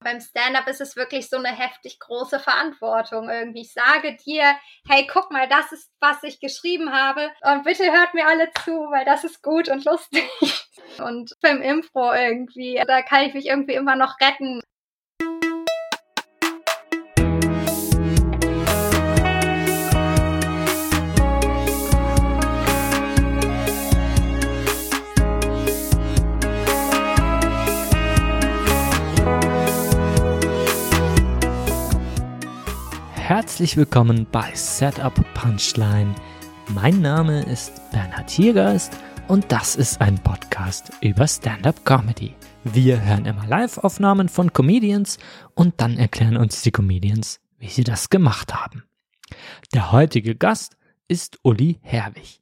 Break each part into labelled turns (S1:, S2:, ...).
S1: Beim Stand-up ist es wirklich so eine heftig große Verantwortung irgendwie. Ich sage dir, hey, guck mal, das ist, was ich geschrieben habe und bitte hört mir alle zu, weil das ist gut und lustig. Und beim Impro irgendwie, da kann ich mich irgendwie immer noch retten.
S2: Herzlich willkommen bei Setup Punchline. Mein Name ist Bernhard Hiergeist und das ist ein Podcast über Stand-up Comedy. Wir hören immer Live-Aufnahmen von Comedians und dann erklären uns die Comedians, wie sie das gemacht haben. Der heutige Gast ist Uli Herwig.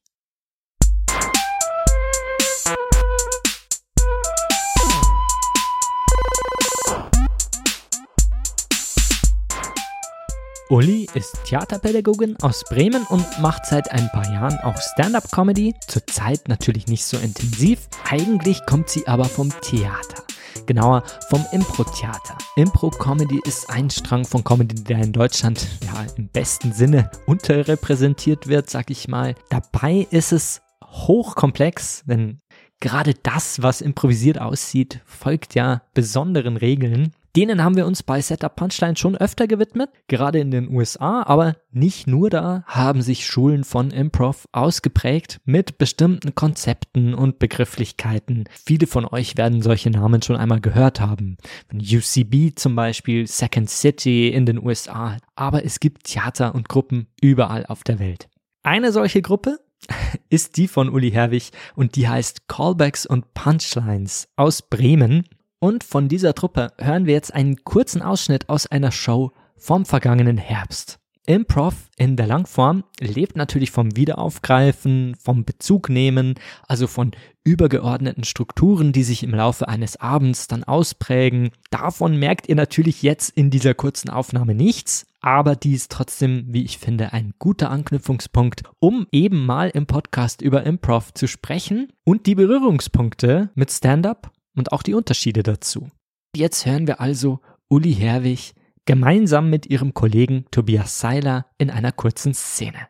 S2: Uli ist Theaterpädagogin aus Bremen und macht seit ein paar Jahren auch Stand-up-Comedy. Zurzeit natürlich nicht so intensiv. Eigentlich kommt sie aber vom Theater. Genauer vom Impro-Theater. Impro-Comedy ist ein Strang von Comedy, der in Deutschland ja im besten Sinne unterrepräsentiert wird, sag ich mal. Dabei ist es hochkomplex, denn gerade das, was improvisiert aussieht, folgt ja besonderen Regeln. Denen haben wir uns bei Setup Punchline schon öfter gewidmet, gerade in den USA, aber nicht nur da haben sich Schulen von Improv ausgeprägt mit bestimmten Konzepten und Begrifflichkeiten. Viele von euch werden solche Namen schon einmal gehört haben. UCB zum Beispiel, Second City in den USA. Aber es gibt Theater und Gruppen überall auf der Welt. Eine solche Gruppe ist die von Uli Herwig und die heißt Callbacks und Punchlines aus Bremen. Und von dieser Truppe hören wir jetzt einen kurzen Ausschnitt aus einer Show vom vergangenen Herbst. Improv in der Langform lebt natürlich vom Wiederaufgreifen, vom Bezugnehmen, also von übergeordneten Strukturen, die sich im Laufe eines Abends dann ausprägen. Davon merkt ihr natürlich jetzt in dieser kurzen Aufnahme nichts, aber die ist trotzdem, wie ich finde, ein guter Anknüpfungspunkt, um eben mal im Podcast über Improv zu sprechen und die Berührungspunkte mit Stand-up und auch die Unterschiede dazu. Jetzt hören wir also Uli Herwig gemeinsam mit ihrem Kollegen Tobias Seiler in einer kurzen Szene.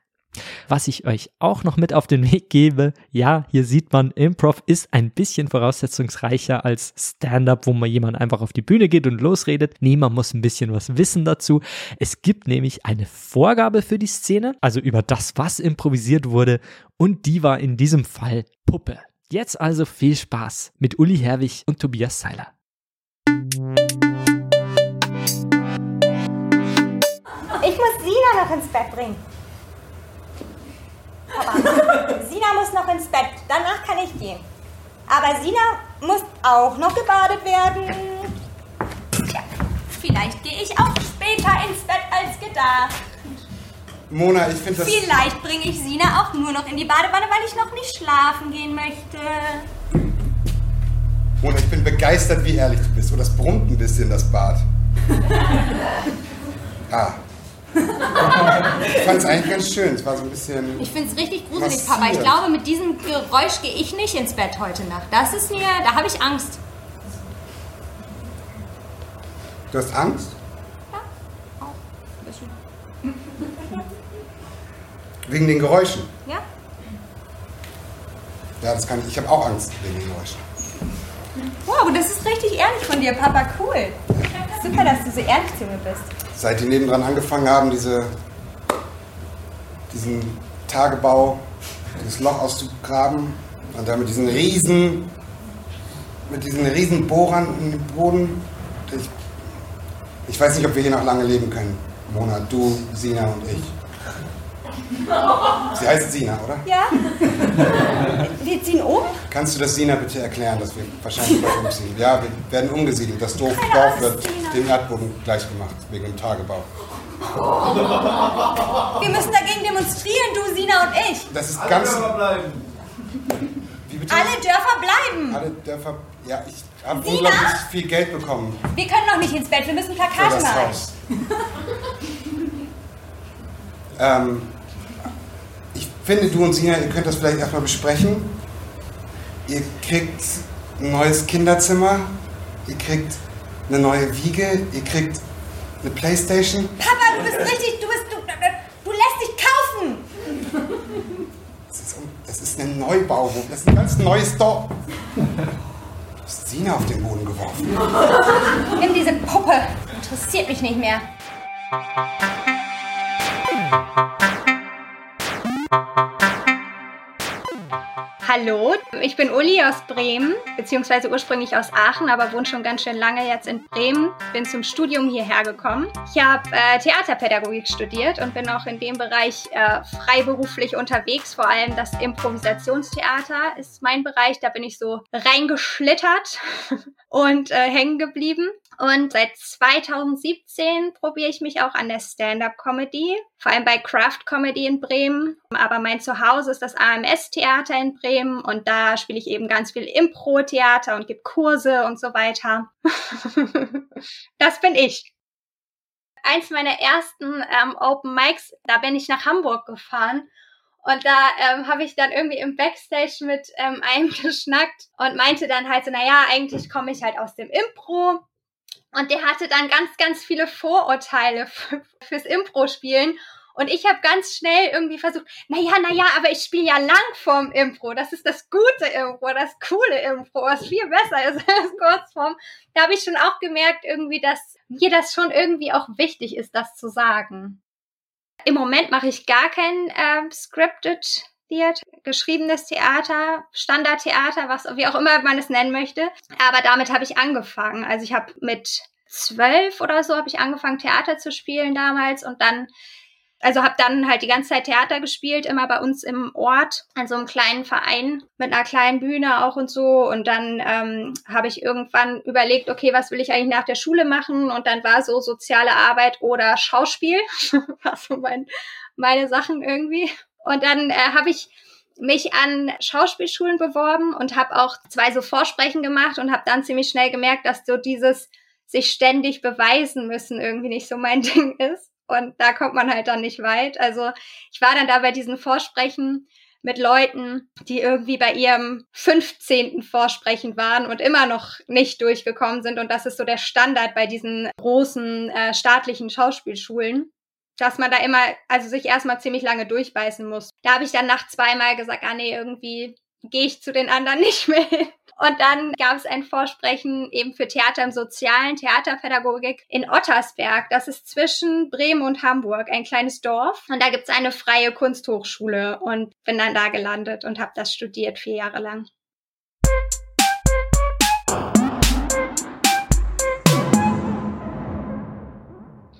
S2: Was ich euch auch noch mit auf den Weg gebe, ja, hier sieht man, Improv ist ein bisschen voraussetzungsreicher als Stand-up, wo man jemand einfach auf die Bühne geht und losredet. Nee, man muss ein bisschen was wissen dazu. Es gibt nämlich eine Vorgabe für die Szene, also über das, was improvisiert wurde, und die war in diesem Fall Puppe. Jetzt also viel Spaß mit Uli Herwig und Tobias Seiler.
S3: Ich muss Sina noch ins Bett bringen. Papa, Sina muss noch ins Bett. Danach kann ich gehen. Aber Sina muss auch noch gebadet werden. Tja, vielleicht gehe ich auch später ins Bett als gedacht.
S4: Mona, ich finde das.
S3: Vielleicht bringe ich Sina auch nur noch in die Badewanne, weil ich noch nicht schlafen gehen möchte.
S4: Mona, ich bin begeistert, wie ehrlich du bist. Und das brummt ein bisschen, das Bad. ah. Ich fand es eigentlich ganz schön. Es war so ein bisschen.
S3: Ich finde es richtig gruselig, massiert. Papa. Ich glaube, mit diesem Geräusch gehe ich nicht ins Bett heute Nacht. Das ist mir. Da habe ich Angst.
S4: Du hast Angst?
S3: Ja, auch. Ein bisschen.
S4: Wegen den Geräuschen?
S3: Ja.
S4: Ja, das kann ich. Ich habe auch Angst wegen den Geräuschen.
S3: Wow, das ist richtig ehrlich von dir, Papa. Cool. Super, dass du so ehrlich zu mir bist.
S4: Seit die nebendran angefangen haben, diese, diesen Tagebau, dieses Loch auszugraben und dann mit diesen riesen, mit diesen riesen Bohrern in den Boden. Ich, ich weiß nicht, ob wir hier noch lange leben können. Mona, du, Sina und ich. Sie heißt Sina, oder?
S3: Ja. Wir ziehen um?
S4: Kannst du das Sina bitte erklären, dass wir wahrscheinlich bald umziehen? Ja, wir werden umgesiedelt. Das Dorf, Dorf wird Sina. dem Erdboden gleich gemacht, wegen dem Tagebau.
S3: Wir müssen dagegen demonstrieren, du, Sina und ich.
S4: Das ist Alle ganz.
S5: Dörfer bleiben.
S4: Wie bitte?
S3: Alle Dörfer bleiben.
S4: Alle Dörfer. Ja, ich habe unglaublich viel Geld bekommen.
S3: Wir können noch nicht ins Bett, wir müssen Plakate
S4: für das
S3: malen.
S4: Haus. ähm, finde, du und Sina, ihr könnt das vielleicht erstmal besprechen. Ihr kriegt ein neues Kinderzimmer, ihr kriegt eine neue Wiege, ihr kriegt eine Playstation.
S3: Papa, du bist richtig, du bist, du, du lässt dich kaufen.
S4: Das ist, das ist ein Neubau, das ist ein ganz neues Dorf. Du hast Sina auf den Boden geworfen.
S3: Nimm diese Puppe, interessiert mich nicht mehr.
S1: Hallo, ich bin Uli aus Bremen, beziehungsweise ursprünglich aus Aachen, aber wohne schon ganz schön lange jetzt in Bremen. Bin zum Studium hierher gekommen. Ich habe äh, Theaterpädagogik studiert und bin auch in dem Bereich äh, freiberuflich unterwegs. Vor allem das Improvisationstheater ist mein Bereich. Da bin ich so reingeschlittert und äh, hängen geblieben. Und seit 2017 probiere ich mich auch an der Stand-up-Comedy, vor allem bei Craft Comedy in Bremen. Aber mein Zuhause ist das AMS-Theater in Bremen und da spiele ich eben ganz viel Impro-Theater und gebe Kurse und so weiter. das bin ich. Eins meiner ersten ähm, Open Mics, da bin ich nach Hamburg gefahren und da ähm, habe ich dann irgendwie im Backstage mit ähm, einem geschnackt und meinte dann halt so, naja, eigentlich komme ich halt aus dem Impro und der hatte dann ganz, ganz viele Vorurteile fürs Impro-Spielen. Und ich habe ganz schnell irgendwie versucht, naja, naja, aber ich spiele ja lang vorm Impro. Das ist das gute Impro, das coole Impro, was viel besser ist als Kurzform. Da habe ich schon auch gemerkt, irgendwie, dass mir das schon irgendwie auch wichtig ist, das zu sagen. Im Moment mache ich gar kein äh, scripted Theater, geschriebenes Theater, Standardtheater, was wie auch immer man es nennen möchte. Aber damit habe ich angefangen. Also ich habe mit zwölf oder so habe ich angefangen Theater zu spielen damals und dann also habe dann halt die ganze Zeit Theater gespielt, immer bei uns im Ort, an so einem kleinen Verein mit einer kleinen Bühne auch und so. Und dann ähm, habe ich irgendwann überlegt, okay, was will ich eigentlich nach der Schule machen? Und dann war so soziale Arbeit oder Schauspiel, war so mein, meine Sachen irgendwie. Und dann äh, habe ich mich an Schauspielschulen beworben und habe auch zwei so Vorsprechen gemacht und habe dann ziemlich schnell gemerkt, dass so dieses sich ständig beweisen müssen irgendwie nicht so mein Ding ist. Und da kommt man halt dann nicht weit. Also ich war dann da bei diesen Vorsprechen mit Leuten, die irgendwie bei ihrem 15. Vorsprechen waren und immer noch nicht durchgekommen sind. Und das ist so der Standard bei diesen großen äh, staatlichen Schauspielschulen dass man da immer, also sich erstmal ziemlich lange durchbeißen muss. Da habe ich dann nach zweimal gesagt, ah nee, irgendwie gehe ich zu den anderen nicht mehr. Und dann gab es ein Vorsprechen eben für Theater im Sozialen, Theaterpädagogik in Ottersberg. Das ist zwischen Bremen und Hamburg, ein kleines Dorf. Und da gibt es eine freie Kunsthochschule und bin dann da gelandet und habe das studiert vier Jahre lang.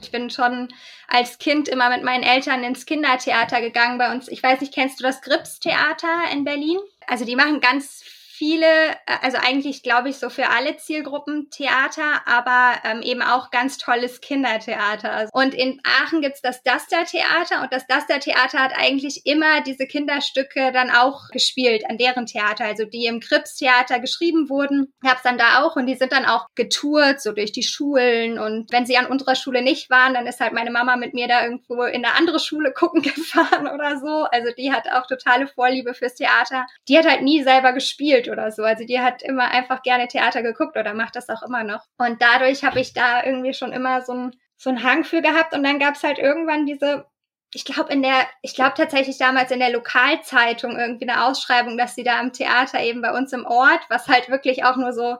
S1: Ich bin schon als Kind immer mit meinen Eltern ins Kindertheater gegangen bei uns. Ich weiß nicht, kennst du das Grips Theater in Berlin? Also die machen ganz viele, äh, also eigentlich glaube ich so für alle Zielgruppen Theater, aber ähm, eben auch ganz tolles Kindertheater. Und in Aachen gibt's das Duster Theater und das Duster Theater hat eigentlich immer diese Kinderstücke dann auch gespielt an deren Theater, also die im Krips Theater geschrieben wurden, gab's dann da auch und die sind dann auch getourt so durch die Schulen und wenn sie an unserer Schule nicht waren, dann ist halt meine Mama mit mir da irgendwo in eine andere Schule gucken gefahren oder so. Also die hat auch totale Vorliebe fürs Theater. Die hat halt nie selber gespielt gespielt oder so. Also die hat immer einfach gerne Theater geguckt oder macht das auch immer noch. Und dadurch habe ich da irgendwie schon immer so ein so einen Hang für gehabt und dann gab es halt irgendwann diese ich glaube in der, ich glaube tatsächlich damals in der Lokalzeitung irgendwie eine Ausschreibung, dass sie da am Theater eben bei uns im Ort, was halt wirklich auch nur so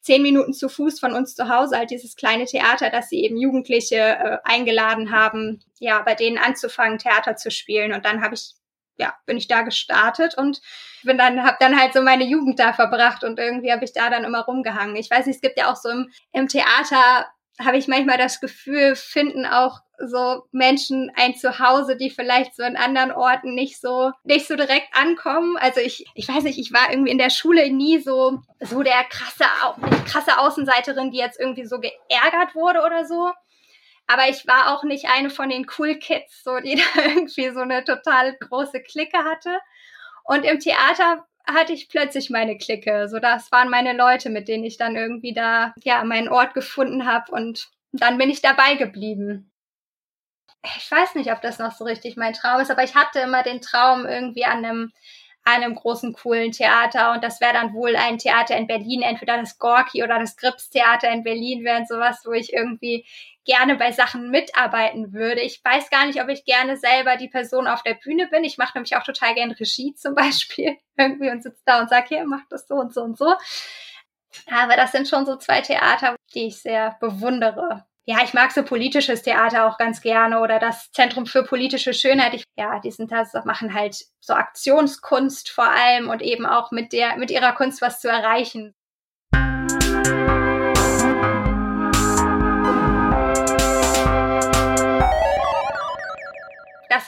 S1: zehn Minuten zu Fuß von uns zu Hause, halt dieses kleine Theater, dass sie eben Jugendliche äh, eingeladen haben, ja, bei denen anzufangen, Theater zu spielen. Und dann habe ich ja, bin ich da gestartet und bin dann, habe dann halt so meine Jugend da verbracht und irgendwie habe ich da dann immer rumgehangen. Ich weiß nicht, es gibt ja auch so im, im Theater, habe ich manchmal das Gefühl, finden auch so Menschen ein Zuhause, die vielleicht so in anderen Orten nicht so nicht so direkt ankommen. Also ich ich weiß nicht, ich war irgendwie in der Schule nie so so der krasse krasse Außenseiterin, die jetzt irgendwie so geärgert wurde oder so. Aber ich war auch nicht eine von den Cool Kids, so die da irgendwie so eine total große Clique hatte. Und im Theater hatte ich plötzlich meine Clique. So, das waren meine Leute, mit denen ich dann irgendwie da, ja, meinen Ort gefunden habe und dann bin ich dabei geblieben. Ich weiß nicht, ob das noch so richtig mein Traum ist, aber ich hatte immer den Traum, irgendwie an einem einem großen, coolen Theater. Und das wäre dann wohl ein Theater in Berlin, entweder das Gorki oder das Grips Theater in Berlin wären sowas, wo ich irgendwie gerne bei Sachen mitarbeiten würde. Ich weiß gar nicht, ob ich gerne selber die Person auf der Bühne bin. Ich mache nämlich auch total gerne Regie zum Beispiel irgendwie und sitze da und sage, hier, mach das so und so und so. Aber das sind schon so zwei Theater, die ich sehr bewundere ja, ich mag so politisches Theater auch ganz gerne oder das Zentrum für politische Schönheit. Ich, ja, die sind das machen halt so Aktionskunst vor allem und eben auch mit der, mit ihrer Kunst was zu erreichen.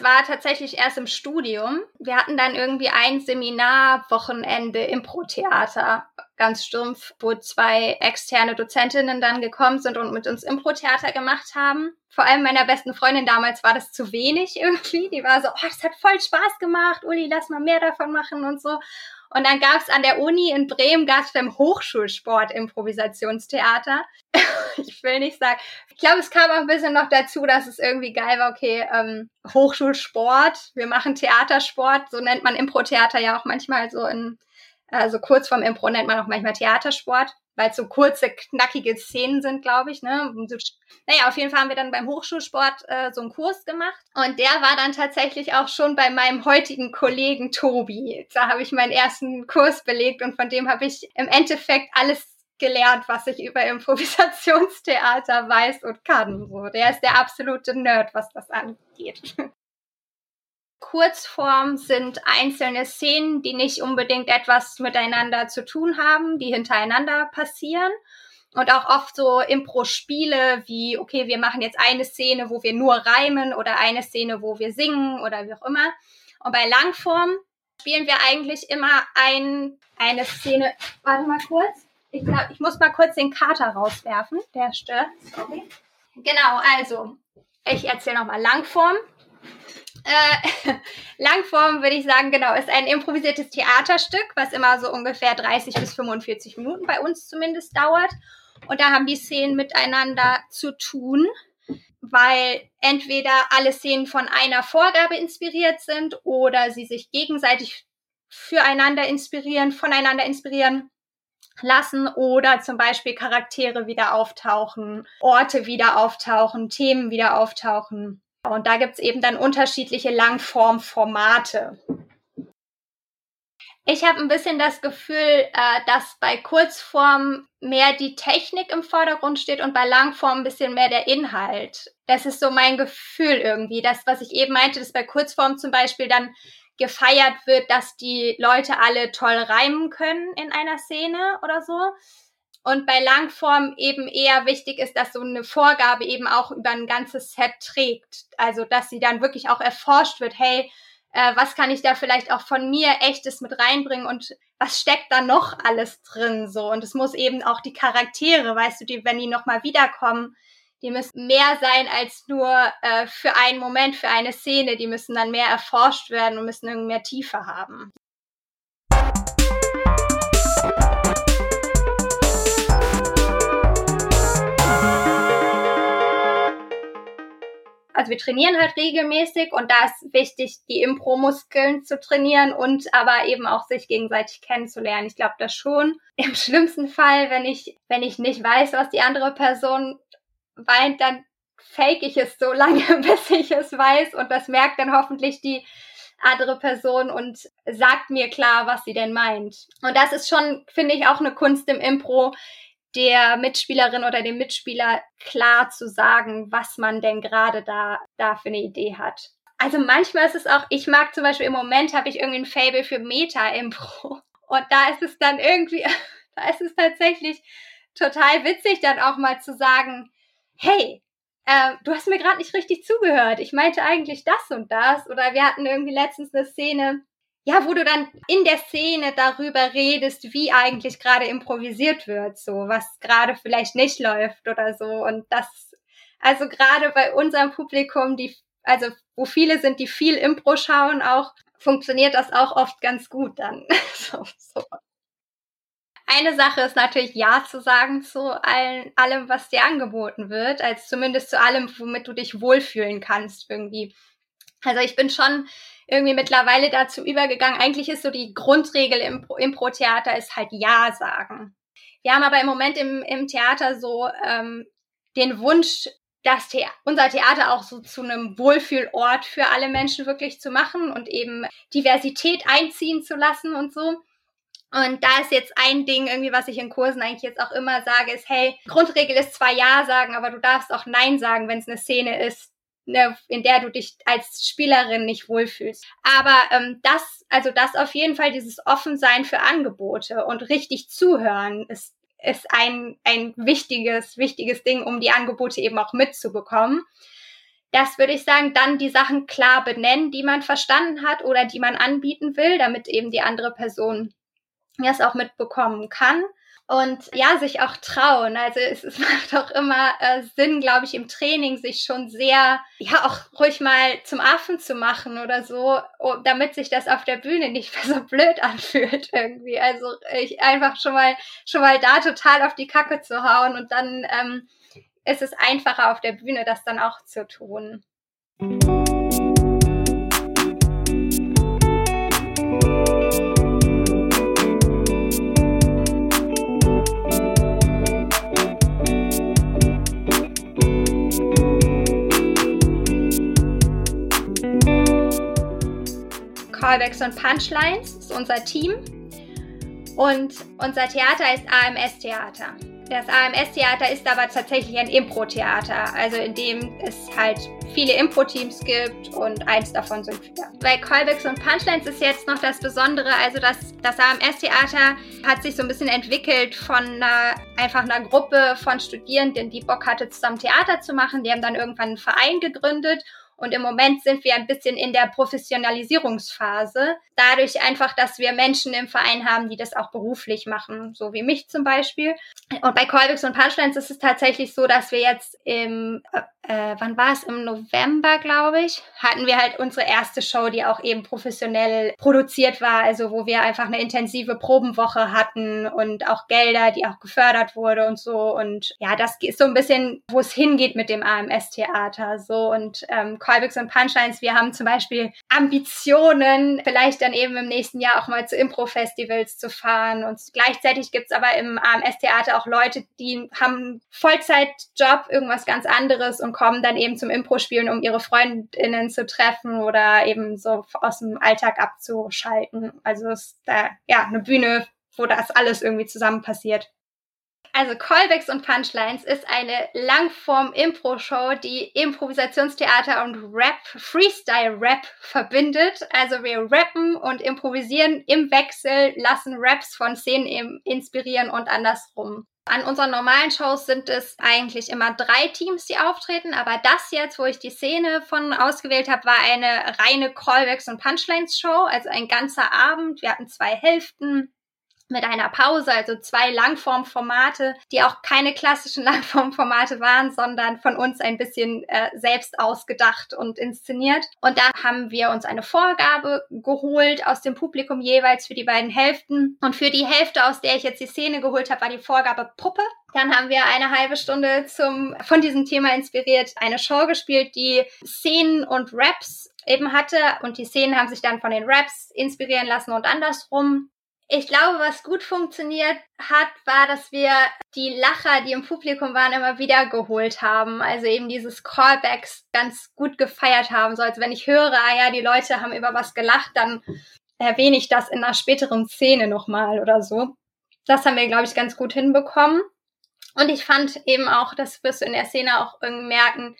S1: War tatsächlich erst im Studium. Wir hatten dann irgendwie ein Seminarwochenende Impro-Theater ganz stumpf, wo zwei externe Dozentinnen dann gekommen sind und mit uns Impro-Theater gemacht haben. Vor allem meiner besten Freundin damals war das zu wenig irgendwie. Die war so, oh, das hat voll Spaß gemacht, Uli, lass mal mehr davon machen und so. Und dann gab es an der Uni in Bremen gab's beim Hochschulsport Improvisationstheater. ich will nicht sagen. Ich glaube, es kam auch ein bisschen noch dazu, dass es irgendwie geil war, okay, ähm, Hochschulsport, wir machen Theatersport, so nennt man Impro-Theater ja auch manchmal so in also kurz vorm Impro nennt man auch manchmal Theatersport, weil es so kurze, knackige Szenen sind, glaube ich. Ne? Naja, auf jeden Fall haben wir dann beim Hochschulsport äh, so einen Kurs gemacht. Und der war dann tatsächlich auch schon bei meinem heutigen Kollegen Tobi. Da habe ich meinen ersten Kurs belegt und von dem habe ich im Endeffekt alles gelernt, was ich über Improvisationstheater weiß und kann. So, der ist der absolute Nerd, was das angeht. Kurzform sind einzelne Szenen, die nicht unbedingt etwas miteinander zu tun haben, die hintereinander passieren. Und auch oft so Impro-Spiele wie, okay, wir machen jetzt eine Szene, wo wir nur reimen oder eine Szene, wo wir singen oder wie auch immer. Und bei Langform spielen wir eigentlich immer ein, eine Szene. Warte mal kurz. Ich glaube, ich muss mal kurz den Kater rauswerfen. Der stört. Sorry. Genau, also, ich erzähle nochmal Langform. Äh, Langform würde ich sagen, genau, ist ein improvisiertes Theaterstück, was immer so ungefähr 30 bis 45 Minuten bei uns zumindest dauert. Und da haben die Szenen miteinander zu tun, weil entweder alle Szenen von einer Vorgabe inspiriert sind oder sie sich gegenseitig füreinander inspirieren, voneinander inspirieren lassen oder zum Beispiel Charaktere wieder auftauchen, Orte wieder auftauchen, Themen wieder auftauchen. Und da gibt's eben dann unterschiedliche Langformformate. Ich habe ein bisschen das Gefühl, äh, dass bei Kurzform mehr die Technik im Vordergrund steht und bei Langform ein bisschen mehr der Inhalt. Das ist so mein Gefühl irgendwie. Das, was ich eben meinte, dass bei Kurzform zum Beispiel dann gefeiert wird, dass die Leute alle toll reimen können in einer Szene oder so. Und bei Langform eben eher wichtig ist, dass so eine Vorgabe eben auch über ein ganzes Set trägt. Also, dass sie dann wirklich auch erforscht wird, hey, äh, was kann ich da vielleicht auch von mir echtes mit reinbringen und was steckt da noch alles drin so und es muss eben auch die Charaktere, weißt du, die wenn die noch mal wiederkommen, die müssen mehr sein als nur äh, für einen Moment, für eine Szene, die müssen dann mehr erforscht werden und müssen irgendwie mehr Tiefe haben. Also wir trainieren halt regelmäßig und da ist wichtig, die Impro-Muskeln zu trainieren und aber eben auch sich gegenseitig kennenzulernen. Ich glaube das schon. Im schlimmsten Fall, wenn ich, wenn ich nicht weiß, was die andere Person weint, dann fake ich es so lange, bis ich es weiß und das merkt dann hoffentlich die andere Person und sagt mir klar, was sie denn meint. Und das ist schon, finde ich, auch eine Kunst im Impro, der Mitspielerin oder dem Mitspieler klar zu sagen, was man denn gerade da, da für eine Idee hat. Also manchmal ist es auch, ich mag zum Beispiel im Moment habe ich irgendwie ein Fable für Meta-Impro. Und da ist es dann irgendwie, da ist es tatsächlich total witzig, dann auch mal zu sagen, hey, äh, du hast mir gerade nicht richtig zugehört. Ich meinte eigentlich das und das. Oder wir hatten irgendwie letztens eine Szene, ja, wo du dann in der Szene darüber redest, wie eigentlich gerade improvisiert wird, so was gerade vielleicht nicht läuft oder so. Und das, also gerade bei unserem Publikum, die, also wo viele sind, die viel Impro schauen, auch funktioniert das auch oft ganz gut dann. so, so. Eine Sache ist natürlich Ja zu sagen zu allen, allem, was dir angeboten wird, als zumindest zu allem, womit du dich wohlfühlen kannst irgendwie. Also ich bin schon irgendwie mittlerweile dazu übergegangen. Eigentlich ist so die Grundregel im Impro-Theater ist halt Ja sagen. Wir haben aber im Moment im, im Theater so ähm, den Wunsch, das The unser Theater auch so zu einem Wohlfühlort für alle Menschen wirklich zu machen und eben Diversität einziehen zu lassen und so. Und da ist jetzt ein Ding irgendwie, was ich in Kursen eigentlich jetzt auch immer sage, ist, hey, Grundregel ist zwar Ja sagen, aber du darfst auch Nein sagen, wenn es eine Szene ist, ne, in der du dich als Spielerin nicht wohlfühlst. Aber ähm, das, also das auf jeden Fall, dieses Offensein für Angebote und richtig zuhören ist, ist ein, ein wichtiges, wichtiges Ding, um die Angebote eben auch mitzubekommen. Das würde ich sagen, dann die Sachen klar benennen, die man verstanden hat oder die man anbieten will, damit eben die andere Person das auch mitbekommen kann und ja, sich auch trauen. Also es, es macht auch immer äh, Sinn, glaube ich, im Training sich schon sehr, ja, auch ruhig mal zum Affen zu machen oder so, oh, damit sich das auf der Bühne nicht mehr so blöd anfühlt irgendwie. Also ich einfach schon mal, schon mal da total auf die Kacke zu hauen und dann ähm, ist es einfacher auf der Bühne, das dann auch zu tun. Callbacks und Punchlines ist unser Team. Und unser Theater ist AMS Theater. Das AMS Theater ist aber tatsächlich ein Impro-Theater, also in dem es halt viele Impro-Teams gibt und eins davon sind wir. Bei Callbacks und Punchlines ist jetzt noch das Besondere, also das, das AMS Theater hat sich so ein bisschen entwickelt von einer, einfach einer Gruppe von Studierenden, die Bock hatte, zusammen Theater zu machen. Die haben dann irgendwann einen Verein gegründet und im Moment sind wir ein bisschen in der Professionalisierungsphase. Dadurch einfach, dass wir Menschen im Verein haben, die das auch beruflich machen, so wie mich zum Beispiel. Und bei Callbacks und Punchlines ist es tatsächlich so, dass wir jetzt im, äh, wann war es? Im November, glaube ich, hatten wir halt unsere erste Show, die auch eben professionell produziert war, also wo wir einfach eine intensive Probenwoche hatten und auch Gelder, die auch gefördert wurde und so. Und ja, das ist so ein bisschen, wo es hingeht mit dem AMS-Theater. So und ähm, Callbacks und Punchlines. Wir haben zum Beispiel Ambitionen, vielleicht dann eben im nächsten Jahr auch mal zu Impro-Festivals zu fahren. Und gleichzeitig gibt's aber im AMS-Theater auch Leute, die haben Vollzeitjob, irgendwas ganz anderes und kommen dann eben zum Impro-Spielen, um ihre Freundinnen zu treffen oder eben so aus dem Alltag abzuschalten. Also ist da ja eine Bühne, wo das alles irgendwie zusammen passiert. Also Callbacks und Punchlines ist eine Langform-Impro-Show, die Improvisationstheater und Rap, Freestyle-Rap verbindet. Also wir rappen und improvisieren im Wechsel, lassen Raps von Szenen inspirieren und andersrum. An unseren normalen Shows sind es eigentlich immer drei Teams, die auftreten, aber das jetzt, wo ich die Szene von ausgewählt habe, war eine reine Callbacks und Punchlines Show, also ein ganzer Abend. Wir hatten zwei Hälften mit einer Pause, also zwei Langformformate, die auch keine klassischen Langformformate waren, sondern von uns ein bisschen äh, selbst ausgedacht und inszeniert. Und da haben wir uns eine Vorgabe geholt aus dem Publikum jeweils für die beiden Hälften. Und für die Hälfte, aus der ich jetzt die Szene geholt habe, war die Vorgabe Puppe. Dann haben wir eine halbe Stunde zum, von diesem Thema inspiriert eine Show gespielt, die Szenen und Raps eben hatte und die Szenen haben sich dann von den Raps inspirieren lassen und andersrum. Ich glaube, was gut funktioniert hat, war, dass wir die Lacher, die im Publikum waren, immer wieder geholt haben. Also eben dieses Callbacks ganz gut gefeiert haben. So als wenn ich höre, ah ja, die Leute haben über was gelacht, dann erwähne ich das in einer späteren Szene nochmal oder so. Das haben wir, glaube ich, ganz gut hinbekommen. Und ich fand eben auch, das wirst du in der Szene auch irgendwie merken,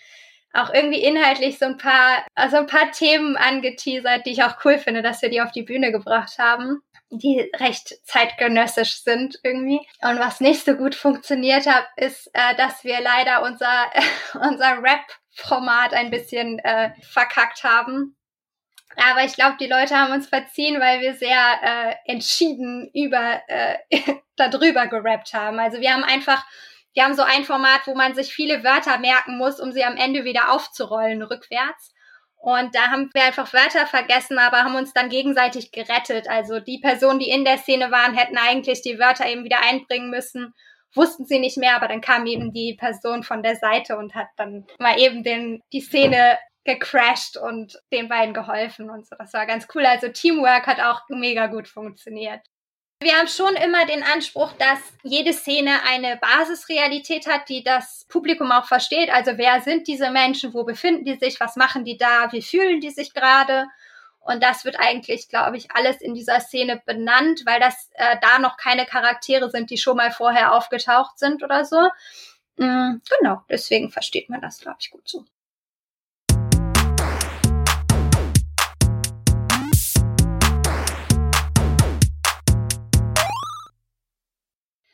S1: auch irgendwie inhaltlich so ein paar, also ein paar Themen angeteasert, die ich auch cool finde, dass wir die auf die Bühne gebracht haben die recht zeitgenössisch sind irgendwie. Und was nicht so gut funktioniert hat, ist, äh, dass wir leider unser, äh, unser Rap-Format ein bisschen äh, verkackt haben. Aber ich glaube, die Leute haben uns verziehen, weil wir sehr äh, entschieden über äh, darüber gerappt haben. Also wir haben einfach, wir haben so ein Format, wo man sich viele Wörter merken muss, um sie am Ende wieder aufzurollen rückwärts. Und da haben wir einfach Wörter vergessen, aber haben uns dann gegenseitig gerettet. Also die Personen, die in der Szene waren, hätten eigentlich die Wörter eben wieder einbringen müssen, wussten sie nicht mehr, aber dann kam eben die Person von der Seite und hat dann mal eben den, die Szene gecrashed und den beiden geholfen und so. Das war ganz cool. Also Teamwork hat auch mega gut funktioniert. Wir haben schon immer den Anspruch, dass jede Szene eine Basisrealität hat, die das Publikum auch versteht. Also wer sind diese Menschen, wo befinden die sich, was machen die da, wie fühlen die sich gerade. Und das wird eigentlich, glaube ich, alles in dieser Szene benannt, weil das äh, da noch keine Charaktere sind, die schon mal vorher aufgetaucht sind oder so. Mm, genau, deswegen versteht man das, glaube ich, gut so.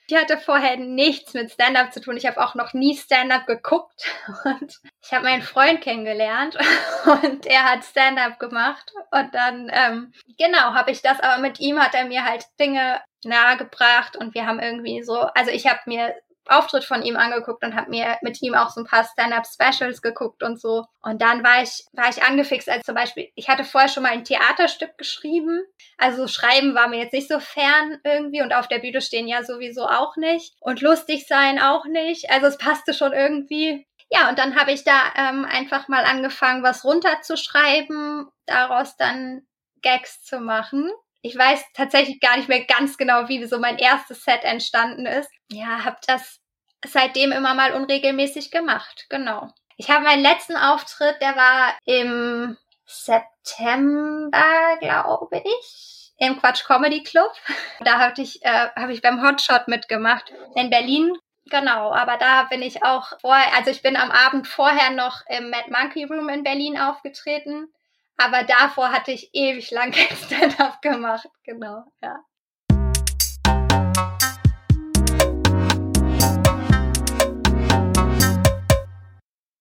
S1: Ich hatte vorher nichts mit Stand-up zu tun. Ich habe auch noch nie Stand-up geguckt. Und ich habe meinen Freund kennengelernt und er hat Stand-up gemacht. Und dann, ähm, genau, habe ich das, aber mit ihm hat er mir halt Dinge nahegebracht und wir haben irgendwie so, also ich habe mir Auftritt von ihm angeguckt und habe mir mit ihm auch so ein paar Stand-up-Specials geguckt und so. Und dann war ich, war ich angefixt, als zum Beispiel, ich hatte vorher schon mal ein Theaterstück geschrieben. Also schreiben war mir jetzt nicht so fern irgendwie und auf der Bühne stehen ja sowieso auch nicht. Und lustig sein auch nicht. Also es passte schon irgendwie. Ja, und dann habe ich da ähm, einfach mal angefangen, was runterzuschreiben, daraus dann Gags zu machen. Ich weiß tatsächlich gar nicht mehr ganz genau, wie so mein erstes Set entstanden ist. Ja, habe das seitdem immer mal unregelmäßig gemacht. Genau. Ich habe meinen letzten Auftritt, der war im September, glaube ich, im Quatsch Comedy Club. Da hatte ich, äh, habe ich beim Hotshot mitgemacht in Berlin. Genau, aber da bin ich auch vorher, also ich bin am Abend vorher noch im Mad Monkey Room in Berlin aufgetreten. Aber davor hatte ich ewig lang kein Stand-up gemacht. Genau, ja.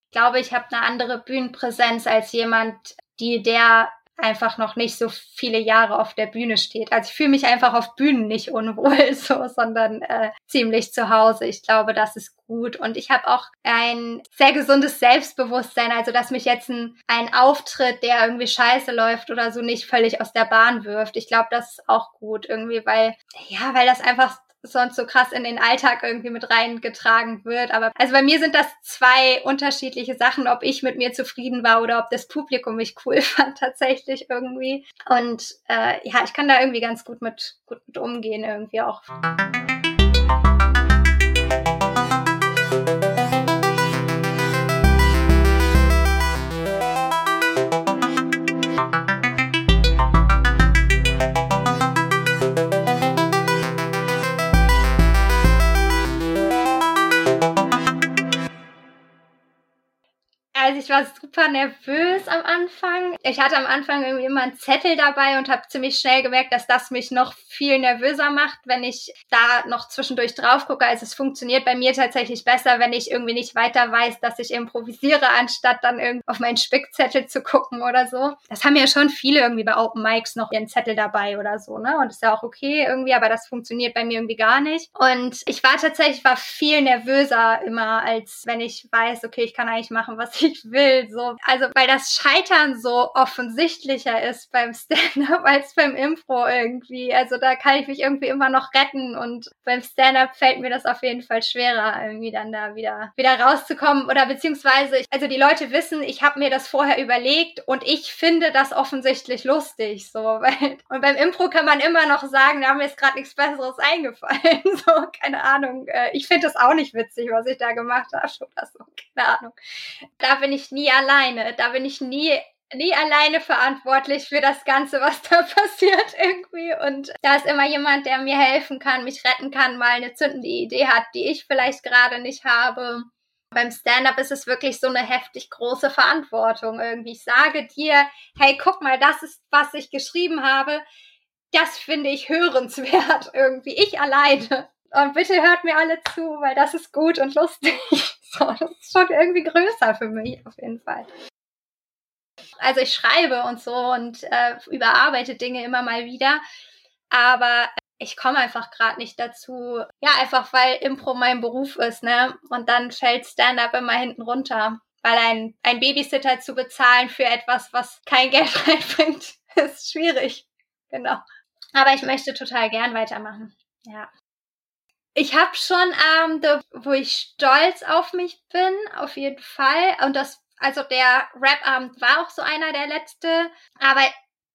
S1: Ich glaube, ich habe eine andere Bühnenpräsenz als jemand, die der einfach noch nicht so viele Jahre auf der Bühne steht. Also ich fühle mich einfach auf Bühnen nicht unwohl, so, sondern äh, ziemlich zu Hause. Ich glaube, das ist gut. Und ich habe auch ein sehr gesundes Selbstbewusstsein, also dass mich jetzt ein, ein Auftritt, der irgendwie scheiße läuft oder so, nicht völlig aus der Bahn wirft. Ich glaube, das ist auch gut irgendwie, weil, ja, weil das einfach sonst so krass in den Alltag irgendwie mit reingetragen wird. Aber also bei mir sind das zwei unterschiedliche Sachen, ob ich mit mir zufrieden war oder ob das Publikum mich cool fand tatsächlich irgendwie. Und äh, ja, ich kann da irgendwie ganz gut mit, gut mit umgehen irgendwie auch. War super nervös am Anfang. Ich hatte am Anfang irgendwie immer einen Zettel dabei und habe ziemlich schnell gemerkt, dass das mich noch viel nervöser macht, wenn ich da noch zwischendurch drauf gucke. Also es funktioniert bei mir tatsächlich besser, wenn ich irgendwie nicht weiter weiß, dass ich improvisiere, anstatt dann irgendwie auf meinen Spickzettel zu gucken oder so. Das haben ja schon viele irgendwie bei Open Mics noch ihren Zettel dabei oder so, ne? Und ist ja auch okay irgendwie, aber das funktioniert bei mir irgendwie gar nicht. Und ich war tatsächlich, war viel nervöser immer, als wenn ich weiß, okay, ich kann eigentlich machen, was ich ich will. So, also weil das Scheitern so offensichtlicher ist beim Stand-up als beim Impro irgendwie. Also da kann ich mich irgendwie immer noch retten und beim Stand-up fällt mir das auf jeden Fall schwerer, irgendwie dann da wieder wieder rauszukommen oder beziehungsweise, also die Leute wissen, ich habe mir das vorher überlegt und ich finde das offensichtlich lustig. So, weil und beim Impro kann man immer noch sagen, da haben mir jetzt gerade nichts Besseres eingefallen. So, keine Ahnung. Äh, ich finde das auch nicht witzig, was ich da gemacht habe oder so. Keine Ahnung. Da bin ich nie alleine. Da bin ich nie nie alleine verantwortlich für das Ganze, was da passiert irgendwie. Und da ist immer jemand, der mir helfen kann, mich retten kann, mal eine zündende Idee hat, die ich vielleicht gerade nicht habe. Beim Stand-up ist es wirklich so eine heftig große Verantwortung irgendwie. Ich sage dir, hey, guck mal, das ist, was ich geschrieben habe. Das finde ich hörenswert irgendwie. Ich alleine. Und bitte hört mir alle zu, weil das ist gut und lustig. So, das ist schon irgendwie größer für mich auf jeden Fall. Also ich schreibe und so und äh, überarbeite Dinge immer mal wieder, aber ich komme einfach gerade nicht dazu. Ja, einfach weil Impro mein Beruf ist, ne? Und dann fällt Stand-up immer hinten runter. Weil ein, ein Babysitter zu bezahlen für etwas, was kein Geld reinbringt, ist schwierig. Genau. Aber ich möchte total gern weitermachen. Ja. Ich habe schon Abende, wo ich stolz auf mich bin, auf jeden Fall. Und das Also der Rap-Abend war auch so einer der letzte, aber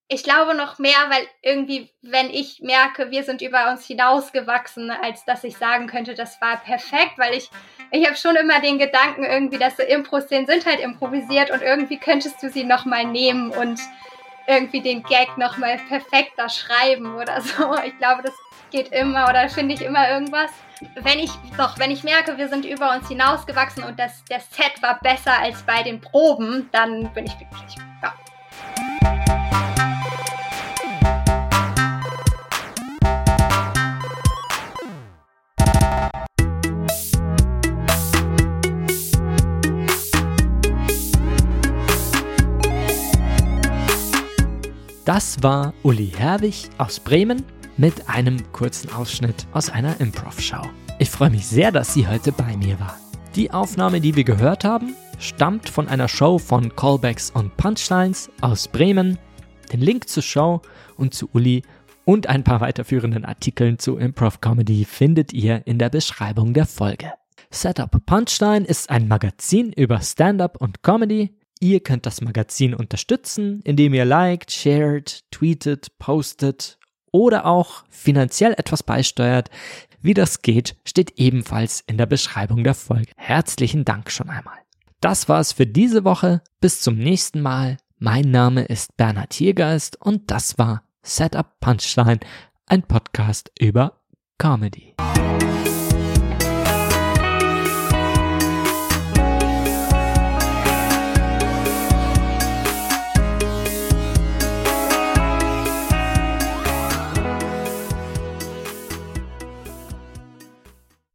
S1: ich glaube noch mehr, weil irgendwie, wenn ich merke, wir sind über uns hinausgewachsen, als dass ich sagen könnte, das war perfekt, weil ich, ich habe schon immer den Gedanken irgendwie, dass so Impro-Szenen sind halt improvisiert und irgendwie könntest du sie nochmal nehmen und irgendwie den Gag nochmal perfekter schreiben oder so. Ich glaube, das geht immer oder finde ich immer irgendwas. Wenn ich, doch, wenn ich merke, wir sind über uns hinausgewachsen und das, der Set war besser als bei den Proben, dann bin ich glücklich. Ja.
S2: Das war Uli Herwig aus Bremen mit einem kurzen Ausschnitt aus einer Improv-Show. Ich freue mich sehr, dass sie heute bei mir war. Die Aufnahme, die wir gehört haben, stammt von einer Show von Callbacks und Punchlines aus Bremen. Den Link zur Show und zu Uli und ein paar weiterführenden Artikeln zu Improv Comedy findet ihr in der Beschreibung der Folge. Setup Punchline ist ein Magazin über Stand-up und Comedy Ihr könnt das Magazin unterstützen, indem ihr liked, shared, tweetet, postet oder auch finanziell etwas beisteuert. Wie das geht, steht ebenfalls in der Beschreibung der Folge. Herzlichen Dank schon einmal. Das war's für diese Woche. Bis zum nächsten Mal. Mein Name ist Bernhard Tiergeist und das war Setup Punchline, ein Podcast über Comedy.